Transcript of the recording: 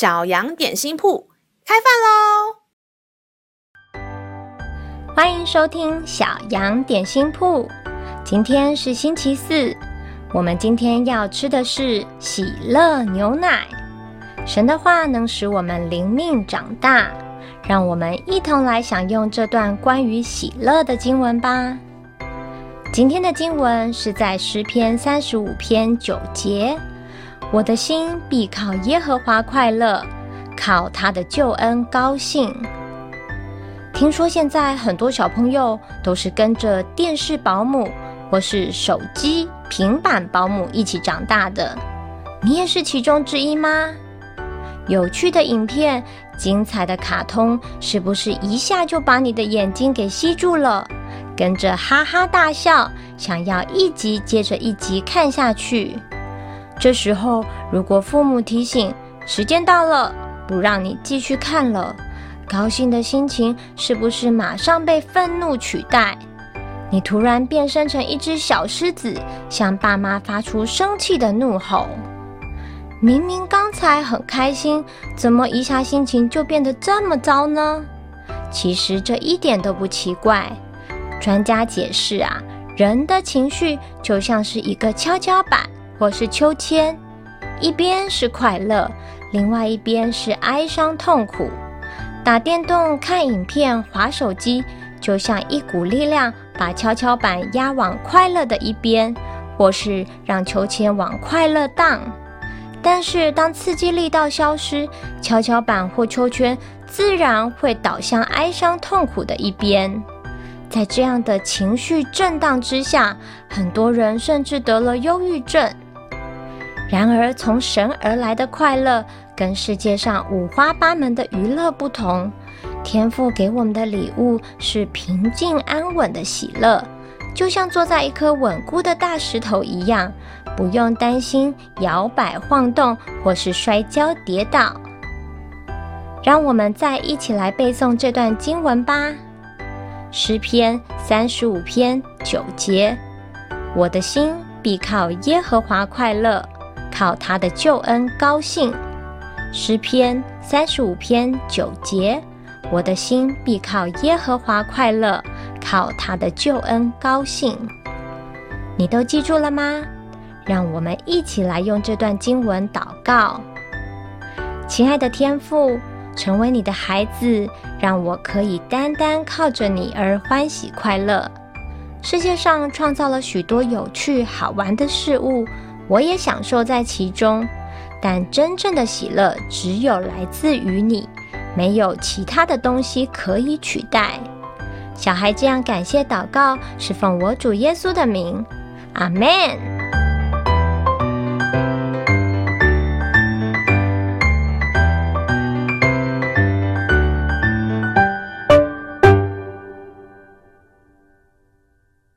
小羊点心铺开饭喽！欢迎收听小羊点心铺。今天是星期四，我们今天要吃的是喜乐牛奶。神的话能使我们灵命长大，让我们一同来享用这段关于喜乐的经文吧。今天的经文是在诗篇三十五篇九节。我的心必靠耶和华快乐，靠他的救恩高兴。听说现在很多小朋友都是跟着电视保姆或是手机、平板保姆一起长大的，你也是其中之一吗？有趣的影片、精彩的卡通，是不是一下就把你的眼睛给吸住了？跟着哈哈大笑，想要一集接着一集看下去。这时候，如果父母提醒时间到了，不让你继续看了，高兴的心情是不是马上被愤怒取代？你突然变身成一只小狮子，向爸妈发出生气的怒吼。明明刚才很开心，怎么一下心情就变得这么糟呢？其实这一点都不奇怪。专家解释啊，人的情绪就像是一个跷跷板。或是秋千，一边是快乐，另外一边是哀伤痛苦。打电动、看影片、划手机，就像一股力量把跷跷板压往快乐的一边，或是让秋千往快乐荡。但是当刺激力道消失，跷跷板或秋千自然会倒向哀伤痛苦的一边。在这样的情绪震荡之下，很多人甚至得了忧郁症。然而，从神而来的快乐跟世界上五花八门的娱乐不同，天父给我们的礼物是平静安稳的喜乐，就像坐在一颗稳固的大石头一样，不用担心摇摆晃动或是摔跤跌倒。让我们再一起来背诵这段经文吧，《诗篇》三十五篇九节：我的心必靠耶和华快乐。靠他的救恩高兴，诗篇三十五篇九节，我的心必靠耶和华快乐，靠他的救恩高兴。你都记住了吗？让我们一起来用这段经文祷告。亲爱的天父，成为你的孩子，让我可以单单靠着你而欢喜快乐。世界上创造了许多有趣好玩的事物。我也享受在其中，但真正的喜乐只有来自于你，没有其他的东西可以取代。小孩这样感谢祷告，是奉我主耶稣的名，阿门。